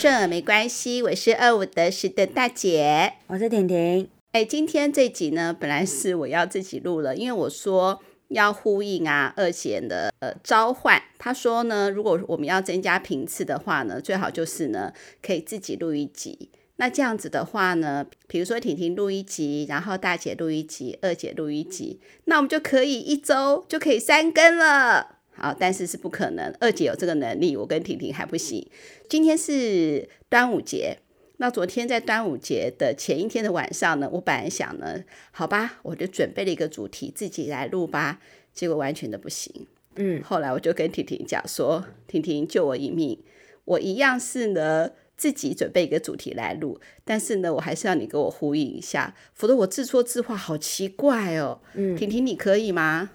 顺耳没关系，我是二五得十的大姐，我是婷婷。哎，今天这集呢，本来是我要自己录了，因为我说要呼应啊二姐的呃召唤。她说呢，如果我们要增加频次的话呢，最好就是呢可以自己录一集。那这样子的话呢，比如说婷婷录一集，然后大姐录一集，二姐录一集，那我们就可以一周就可以三更了。好，但是是不可能。二姐有这个能力，我跟婷婷还不行。今天是端午节，那昨天在端午节的前一天的晚上呢，我本来想呢，好吧，我就准备了一个主题，自己来录吧。结果完全的不行。嗯，后来我就跟婷婷讲说，婷婷救我一命，我一样是呢自己准备一个主题来录，但是呢，我还是要你给我呼应一下，否则我自说自话好奇怪哦。嗯，婷婷你可以吗？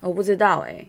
我不知道哎、欸。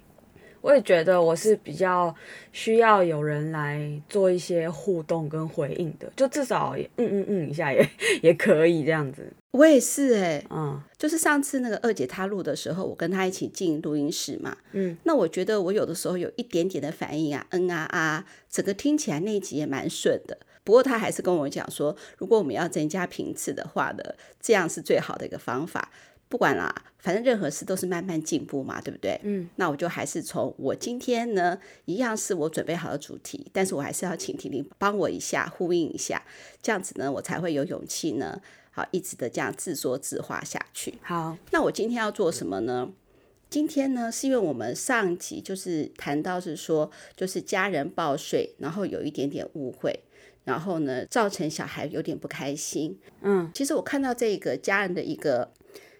我也觉得我是比较需要有人来做一些互动跟回应的，就至少嗯嗯嗯一下也 也可以这样子。我也是哎、欸，嗯，就是上次那个二姐她录的时候，我跟她一起进录音室嘛，嗯，那我觉得我有的时候有一点点的反应啊，嗯啊啊，整个听起来那一集也蛮顺的。不过她还是跟我讲说，如果我们要增加频次的话呢，这样是最好的一个方法。不管啦，反正任何事都是慢慢进步嘛，对不对？嗯，那我就还是从我今天呢，一样是我准备好的主题，但是我还是要请婷婷帮我一下，呼应一下，这样子呢，我才会有勇气呢，好，一直的这样自说自话下去。好，那我今天要做什么呢？今天呢，是因为我们上集就是谈到是说，就是家人报税，然后有一点点误会，然后呢，造成小孩有点不开心。嗯，其实我看到这个家人的一个。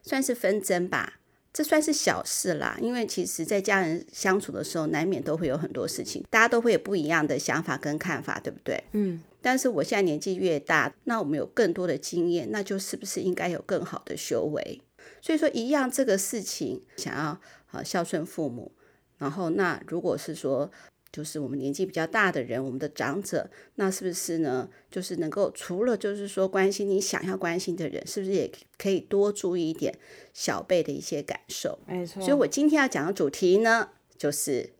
算是纷争吧，这算是小事啦。因为其实，在家人相处的时候，难免都会有很多事情，大家都会有不一样的想法跟看法，对不对？嗯。但是我现在年纪越大，那我们有更多的经验，那就是不是应该有更好的修为？所以说，一样这个事情，想要啊孝顺父母，然后那如果是说。就是我们年纪比较大的人，我们的长者，那是不是呢？就是能够除了就是说关心你想要关心的人，是不是也可以多注意一点小辈的一些感受？没错。所以我今天要讲的主题呢，就是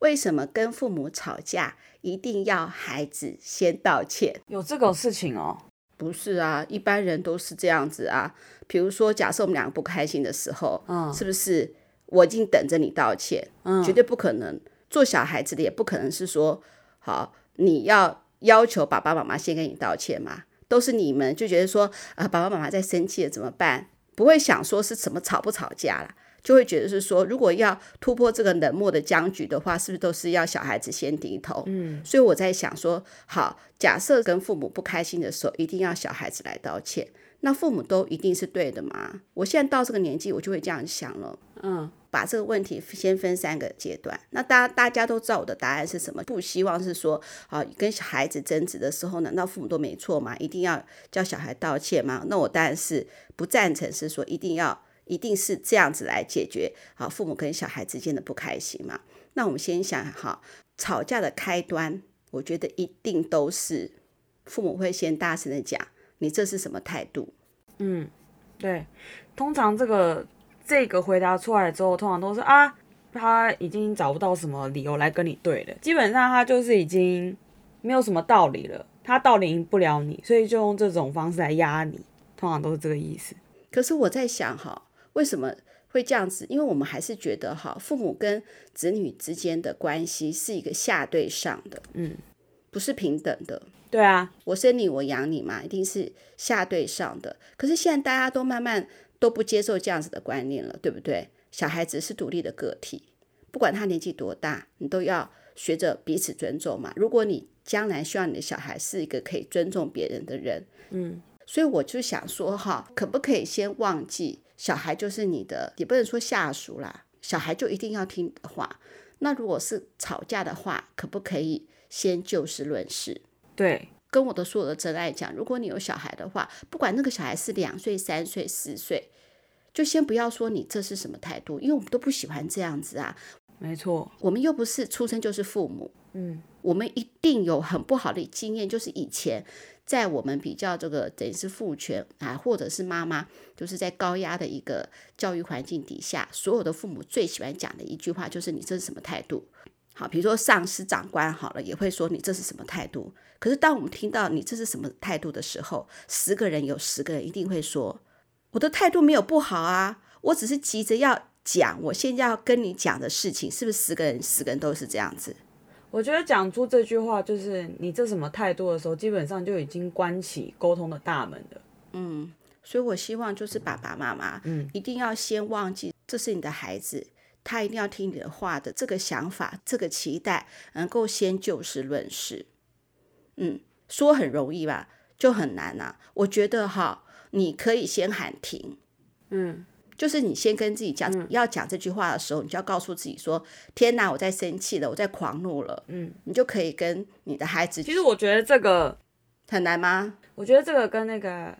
为什么跟父母吵架一定要孩子先道歉？有这种事情哦？不是啊，一般人都是这样子啊。比如说，假设我们两个不开心的时候，嗯，是不是我已经等着你道歉？嗯，绝对不可能。做小孩子的也不可能是说，好，你要要求爸爸妈妈先跟你道歉嘛？都是你们就觉得说，啊、呃，爸爸妈妈在生气了怎么办？不会想说是什么吵不吵架啦，就会觉得是说，如果要突破这个冷漠的僵局的话，是不是都是要小孩子先低头？嗯，所以我在想说，好，假设跟父母不开心的时候，一定要小孩子来道歉，那父母都一定是对的吗？我现在到这个年纪，我就会这样想了，嗯。把这个问题先分三个阶段。那大家大家都知道我的答案是什么？不希望是说啊，跟小孩子争执的时候，难道父母都没错吗？一定要叫小孩道歉吗？那我当然是不赞成，是说一定要一定是这样子来解决啊，父母跟小孩之间的不开心嘛。那我们先想哈，吵架的开端，我觉得一定都是父母会先大声的讲，你这是什么态度？嗯，对，通常这个。这个回答出来之后，通常都是啊，他已经找不到什么理由来跟你对了，基本上他就是已经没有什么道理了，他道理赢不了你，所以就用这种方式来压你，通常都是这个意思。可是我在想哈，为什么会这样子？因为我们还是觉得哈，父母跟子女之间的关系是一个下对上的，嗯，不是平等的。对啊，我生你，我养你嘛，一定是下对上的。可是现在大家都慢慢。都不接受这样子的观念了，对不对？小孩子是独立的个体，不管他年纪多大，你都要学着彼此尊重嘛。如果你将来希望你的小孩是一个可以尊重别人的人，嗯，所以我就想说哈，可不可以先忘记小孩就是你的，也不能说下属啦，小孩就一定要听你的话。那如果是吵架的话，可不可以先就事论事？对。跟我的所有的真爱讲，如果你有小孩的话，不管那个小孩是两岁、三岁、四岁，就先不要说你这是什么态度，因为我们都不喜欢这样子啊。没错，我们又不是出生就是父母，嗯，我们一定有很不好的经验，就是以前在我们比较这个等于是父权啊，或者是妈妈，就是在高压的一个教育环境底下，所有的父母最喜欢讲的一句话就是你这是什么态度？好，比如说上司长官好了，也会说你这是什么态度。可是当我们听到你这是什么态度的时候，十个人有十个人一定会说，我的态度没有不好啊，我只是急着要讲我现在要跟你讲的事情，是不是十个人十个人都是这样子？我觉得讲出这句话就是你这什么态度的时候，基本上就已经关起沟通的大门了。嗯，所以我希望就是爸爸妈妈，嗯，一定要先忘记这是你的孩子。他一定要听你的话的这个想法，这个期待，能够先就事论事。嗯，说很容易吧，就很难啊。我觉得哈，你可以先喊停。嗯，就是你先跟自己讲，嗯、要讲这句话的时候，你就要告诉自己说：“天哪，我在生气了，我在狂怒了。”嗯，你就可以跟你的孩子。其实我觉得这个很难吗？我觉得这个跟那个。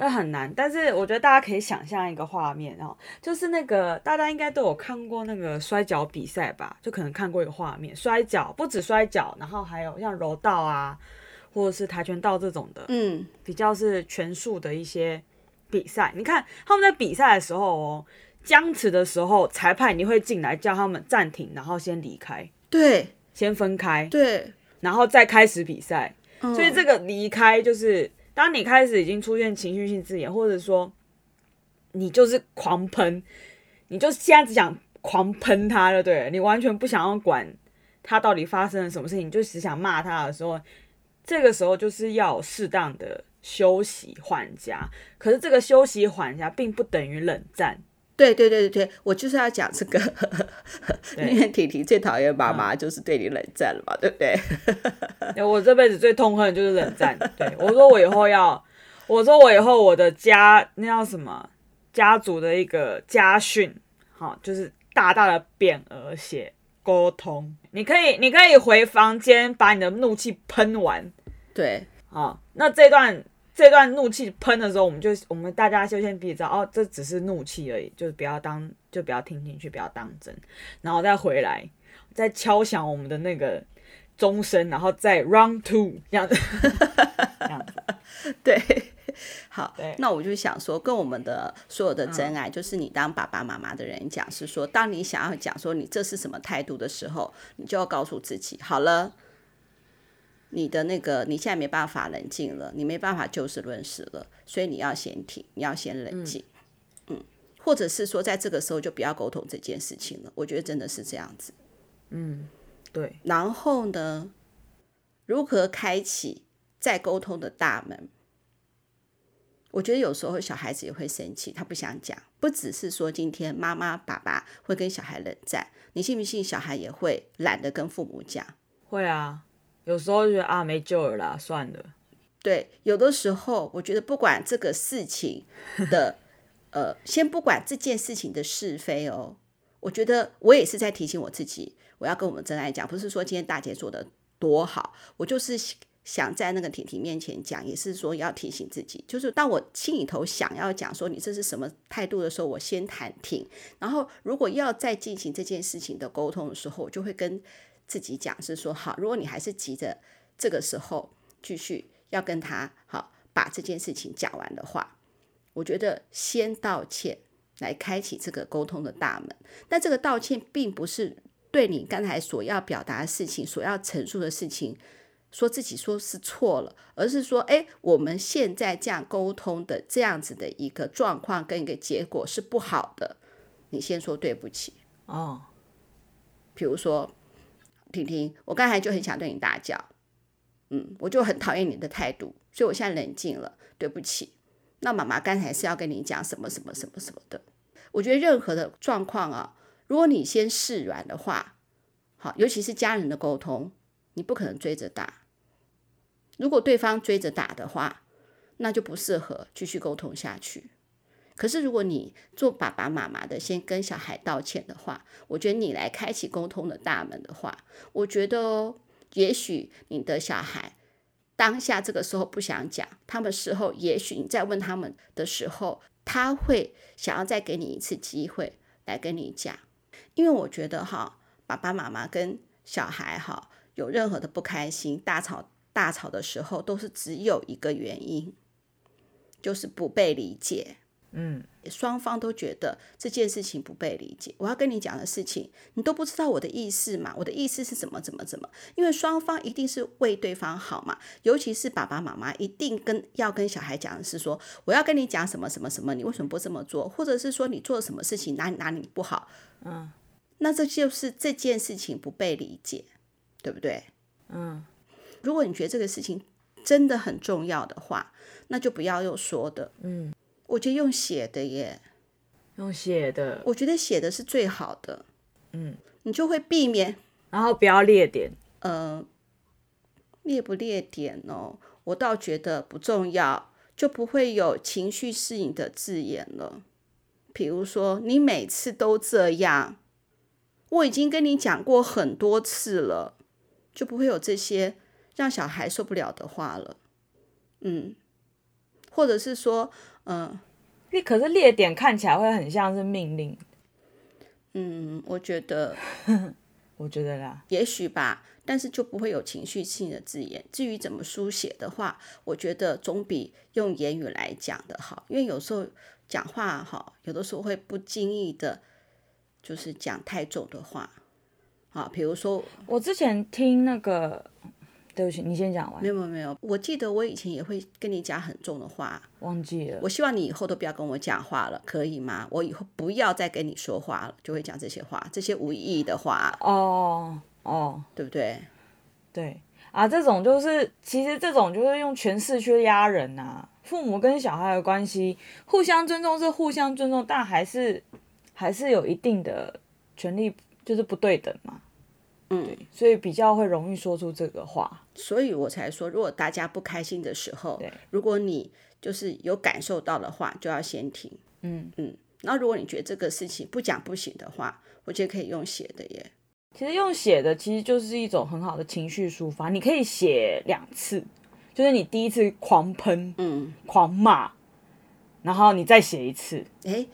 那很难，但是我觉得大家可以想象一个画面哦，就是那个大家应该都有看过那个摔跤比赛吧？就可能看过一个画面，摔跤不止摔跤，然后还有像柔道啊，或者是跆拳道这种的，嗯，比较是拳术的一些比赛。你看他们在比赛的时候哦，僵持的时候，裁判你会进来叫他们暂停，然后先离开，对，先分开，对，然后再开始比赛。嗯，所以这个离开就是。当你开始已经出现情绪性字眼，或者说你就是狂喷，你就现在只想狂喷他了，对，你完全不想要管他到底发生了什么事情，你就只想骂他的时候，这个时候就是要适当的休息缓夹。可是这个休息缓夹并不等于冷战。对对对对对，我就是要讲这个，因为婷婷最讨厌妈妈就是对你冷战了嘛，嗯、对不 对？我这辈子最痛恨的就是冷战。对，我说我以后要，我说我以后我的家那叫什么家族的一个家训，好，就是大大的匾额写沟通。你可以你可以回房间把你的怒气喷完。对，好，那这段。这段怒气喷的时候，我们就我们大家就先彼此知道哦，这只是怒气而已，就是不要当就不要听进去，不要当真，然后再回来，再敲响我们的那个钟声，然后再 round two 这样子，这样子，对，好，那我就想说，跟我们的所有的真爱，嗯、就是你当爸爸妈妈的人讲，是说，当你想要讲说你这是什么态度的时候，你就要告诉自己，好了。你的那个，你现在没办法冷静了，你没办法就事论事了，所以你要先停，你要先冷静，嗯，嗯，或者是说，在这个时候就不要沟通这件事情了。我觉得真的是这样子，嗯，对。然后呢，如何开启再沟通的大门？我觉得有时候小孩子也会生气，他不想讲，不只是说今天妈妈爸爸会跟小孩冷战，你信不信小孩也会懒得跟父母讲？会啊。有时候就觉得啊，没救了啦，算了。对，有的时候我觉得不管这个事情的，呃，先不管这件事情的是非哦，我觉得我也是在提醒我自己，我要跟我们真爱讲，不是说今天大姐做的多好，我就是想在那个婷婷面前讲，也是说要提醒自己，就是当我心里头想要讲说你这是什么态度的时候，我先谈停，然后如果要再进行这件事情的沟通的时候，我就会跟。自己讲是说好，如果你还是急着这个时候继续要跟他好把这件事情讲完的话，我觉得先道歉来开启这个沟通的大门。但这个道歉并不是对你刚才所要表达的事情、所要陈述的事情说自己说是错了，而是说，哎，我们现在这样沟通的这样子的一个状况跟一个结果是不好的。你先说对不起哦，比如说。婷婷，我刚才就很想对你大叫，嗯，我就很讨厌你的态度，所以我现在冷静了，对不起。那妈妈刚才是要跟你讲什么什么什么什么的。我觉得任何的状况啊，如果你先示软的话，好，尤其是家人的沟通，你不可能追着打。如果对方追着打的话，那就不适合继续沟通下去。可是，如果你做爸爸妈妈的，先跟小孩道歉的话，我觉得你来开启沟通的大门的话，我觉得哦，也许你的小孩当下这个时候不想讲，他们事后也许你再问他们的时候，他会想要再给你一次机会来跟你讲，因为我觉得哈，爸爸妈妈跟小孩哈有任何的不开心、大吵大吵的时候，都是只有一个原因，就是不被理解。嗯，双方都觉得这件事情不被理解。我要跟你讲的事情，你都不知道我的意思嘛？我的意思是怎么怎么怎么？因为双方一定是为对方好嘛。尤其是爸爸妈妈一定跟要跟小孩讲的是说，我要跟你讲什么什么什么，你为什么不这么做？或者是说你做了什么事情哪里哪里不好？嗯，那这就是这件事情不被理解，对不对？嗯，如果你觉得这个事情真的很重要的话，那就不要又说的。嗯。我觉得用写的耶，用写的，我觉得写的是最好的。嗯，你就会避免，然后不要列点。呃，列不列点哦，我倒觉得不重要，就不会有情绪适应的字眼了。比如说，你每次都这样，我已经跟你讲过很多次了，就不会有这些让小孩受不了的话了。嗯，或者是说。嗯，你可是列点看起来会很像是命令。嗯，我觉得，我觉得啦，也许吧，但是就不会有情绪性的字眼。至于怎么书写的话，我觉得总比用言语来讲的好，因为有时候讲话哈，有的时候会不经意的，就是讲太重的话。啊，比如说我之前听那个。对不起，你先讲完。没有没有，我记得我以前也会跟你讲很重的话，忘记了。我希望你以后都不要跟我讲话了，可以吗？我以后不要再跟你说话了，就会讲这些话，这些无意义的话。哦哦，对不对？对啊，这种就是，其实这种就是用权势去压人呐、啊。父母跟小孩的关系，互相尊重是互相尊重，但还是还是有一定的权利，就是不对等嘛。嗯，对，所以比较会容易说出这个话，所以我才说，如果大家不开心的时候，对，如果你就是有感受到的话，就要先停。嗯嗯，然后如果你觉得这个事情不讲不行的话，我觉得可以用写的耶。其实用写的其实就是一种很好的情绪抒发，你可以写两次，就是你第一次狂喷，嗯，狂骂，然后你再写一次，诶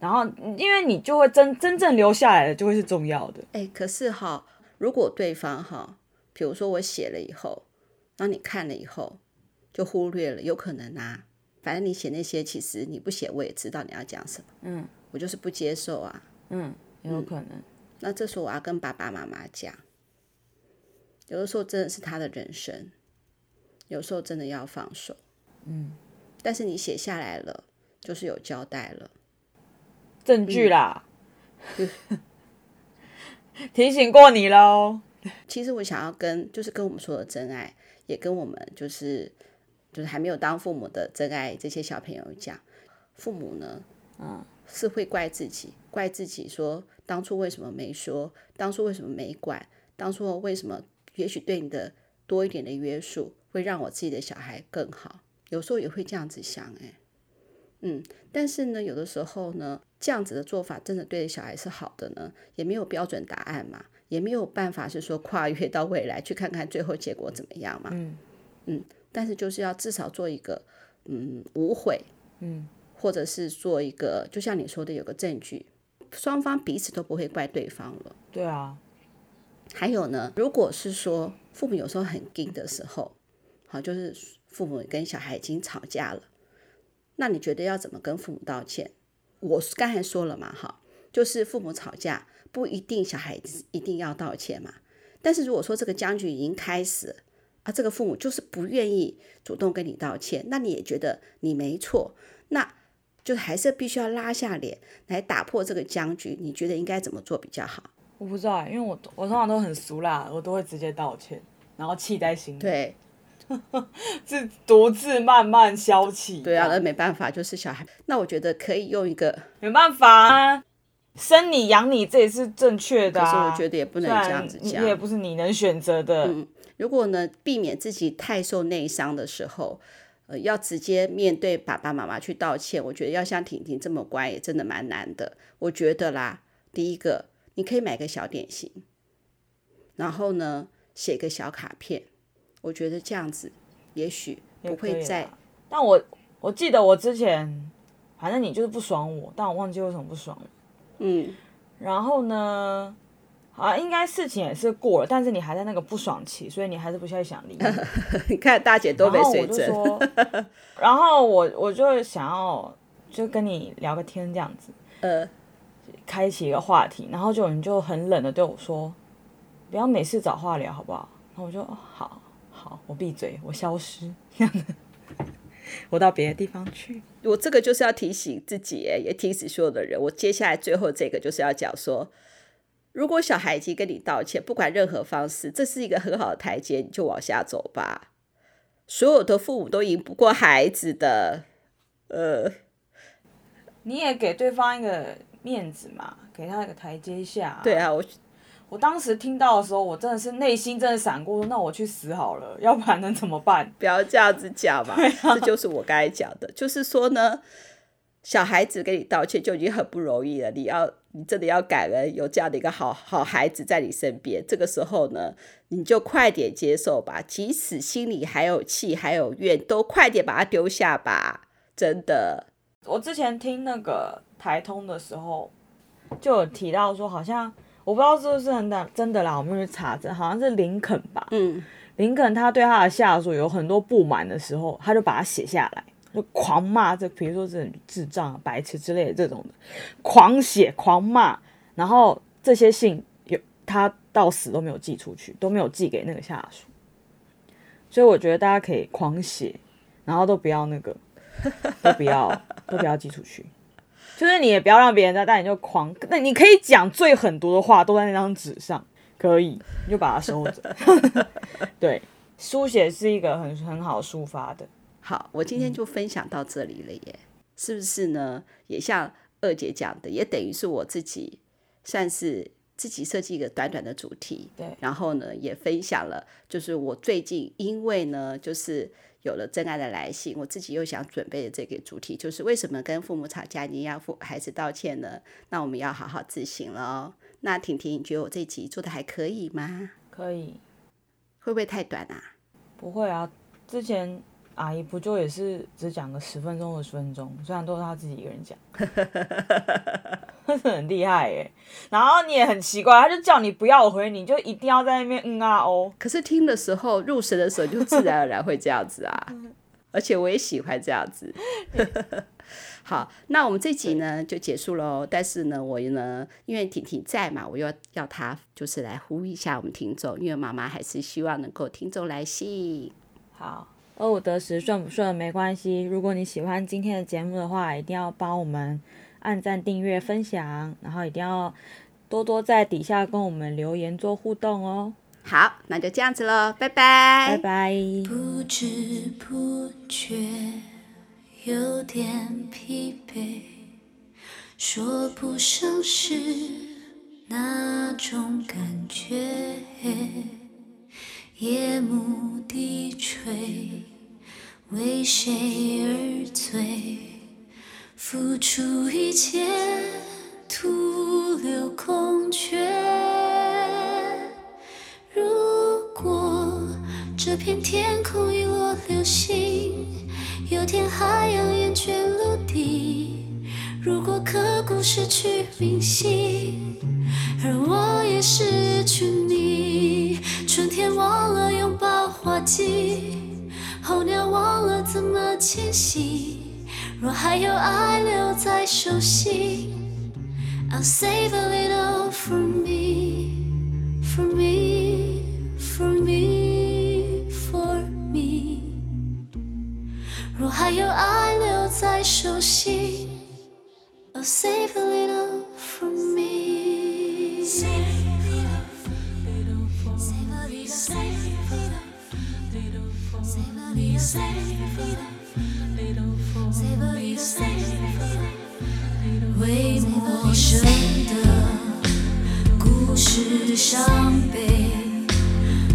然后，因为你就会真真正留下来的，就会是重要的。哎，可是哈，如果对方哈，比如说我写了以后，然后你看了以后就忽略了，有可能啊。反正你写那些，其实你不写，我也知道你要讲什么。嗯，我就是不接受啊。嗯，有可能。嗯，那这时候我要跟爸爸妈妈讲，有的时候真的是他的人生，有时候真的要放手。嗯，但是你写下来了，就是有交代了。证据啦，嗯、提醒过你喽。其实我想要跟，就是跟我们说的真爱，也跟我们就是就是还没有当父母的真爱这些小朋友讲，父母呢，嗯，是会怪自己，怪自己说当初为什么没说，当初为什么没管，当初为什么也许对你的多一点的约束，会让我自己的小孩更好，有时候也会这样子想，哎。嗯，但是呢，有的时候呢，这样子的做法真的对小孩是好的呢，也没有标准答案嘛，也没有办法是说跨越到未来去看看最后结果怎么样嘛。嗯嗯，但是就是要至少做一个嗯无悔，嗯，或者是做一个，就像你说的，有个证据，双方彼此都不会怪对方了。对啊，还有呢，如果是说父母有时候很硬的时候，好，就是父母跟小孩已经吵架了。那你觉得要怎么跟父母道歉？我刚才说了嘛，哈，就是父母吵架不一定小孩子一定要道歉嘛。但是如果说这个僵局已经开始啊，这个父母就是不愿意主动跟你道歉，那你也觉得你没错，那就还是必须要拉下脸来打破这个僵局。你觉得应该怎么做比较好？我不知道，因为我我通常都很俗啦，我都会直接道歉，然后气在心里。对。是独自慢慢消气。对啊，那没办法，就是小孩。那我觉得可以用一个，没办法啊，生你养你，这也是正确的啊。可是我觉得也不能这样子讲，也不是你能选择的。嗯，如果呢，避免自己太受内伤的时候，呃，要直接面对爸爸妈妈去道歉，我觉得要像婷婷这么乖，也真的蛮难的。我觉得啦，第一个，你可以买个小点心，然后呢，写个小卡片。我觉得这样子，也许不会再。但我我记得我之前，反正你就是不爽我，但我忘记为什么不爽。嗯。然后呢，啊，应该事情也是过了，但是你还在那个不爽期，所以你还是不太想理 你看大姐都被水准。然后我就，然后我我就想要就跟你聊个天这样子，呃，开启一个话题，然后就你就很冷的对我说，不要每次找话聊好不好？然后我就好好，我闭嘴，我消失，这样子，我到别的地方去。我这个就是要提醒自己，哎，也提醒所有的人。我接下来最后这个就是要讲说，如果小孩已经跟你道歉，不管任何方式，这是一个很好的台阶，你就往下走吧。所有的父母都赢不过孩子的，呃，你也给对方一个面子嘛，给他一个台阶下。对啊，我我当时听到的时候，我真的是内心真的闪过，那我去死好了，要不然能怎么办？不要这样子讲嘛，这就是我刚才讲的，就是说呢，小孩子给你道歉就已经很不容易了，你要。你真的要感恩有这样的一个好好孩子在你身边，这个时候呢，你就快点接受吧，即使心里还有气还有怨，都快点把它丢下吧，真的。我之前听那个台通的时候，就有提到说，好像我不知道是不是真的真的啦，我们去查证，好像是林肯吧，嗯，林肯他对他的下属有很多不满的时候，他就把它写下来。就狂骂这，比如说这种智障、白痴之类的这种的，狂写狂骂，然后这些信有他到死都没有寄出去，都没有寄给那个下属。所以我觉得大家可以狂写，然后都不要那个，都不要都不要寄出去。就是你也不要让别人知道，但你就狂，那你可以讲最狠毒的话，都在那张纸上，可以，你就把它收着。对，书写是一个很很好抒发的。好，我今天就分享到这里了耶，嗯、是不是呢？也像二姐讲的，也等于是我自己算是自己设计一个短短的主题，对。然后呢，也分享了，就是我最近因为呢，就是有了真爱的来信，我自己又想准备的这个主题，就是为什么跟父母吵架你要父孩子道歉呢？那我们要好好自省了哦。那婷婷，你觉得我这集做的还可以吗？可以。会不会太短啊？不会啊，之前。阿姨不就也是只讲个十分钟、二十分钟，虽然都是她自己一个人讲，很厉害耶。然后你也很奇怪，他就叫你不要回你，你就一定要在那边嗯啊哦。可是听的时候入神的时候，就自然而然会这样子啊。而且我也喜欢这样子。好，那我们这集呢就结束喽。但是呢，我呢因为婷婷在嘛，我又要她就是来呼吁一下我们听众，因为妈妈还是希望能够听众来信。好。二五得十顺不顺没关系，如果你喜欢今天的节目的话，一定要帮我们按赞、订阅、分享，然后一定要多多在底下跟我们留言做互动哦。好，那就这样子喽，拜拜，拜拜。不知不觉有点疲惫，说不上是哪种感觉。夜幕低垂，为谁而醉？付出一切，徒留空缺。如果这片天空遗落流星，有天海洋厌倦陆地。如果刻骨失去明心，而我也失去你。春天忘了拥抱花季，怎么迁徙。若还有爱留在手心，I'll save a little for me, for me, for me, for me。若还有爱留在手心，I'll save a little for me。 为陌生的故事伤悲，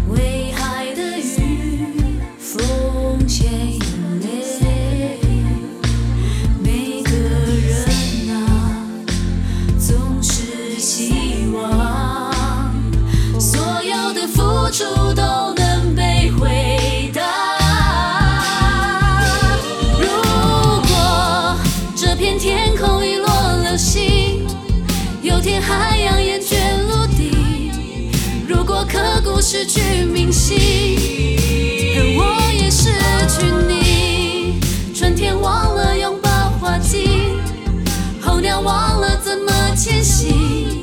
为爱的雨奉献可我也失去你，春天忘了拥抱，花季候鸟忘了怎么迁徙。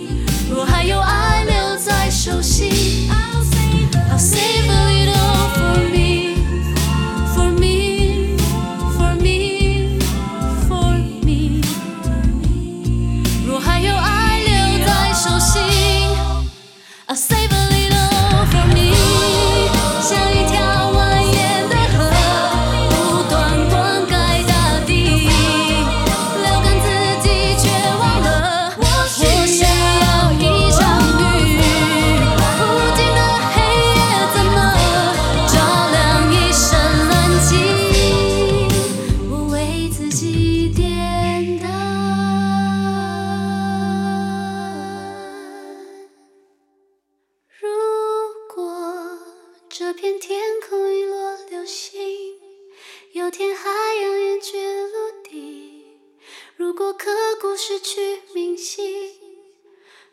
去铭心，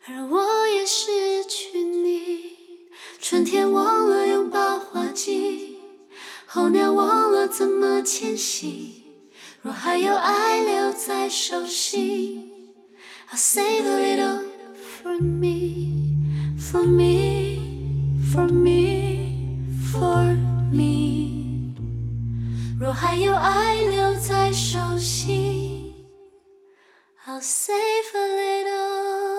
而我也失去你，春天忘了拥抱花季，候鸟忘了怎么迁徙，若还有爱留在手心，I'll save a little for me, for me, for me, for me。若还有爱留在手心 I'll save a little.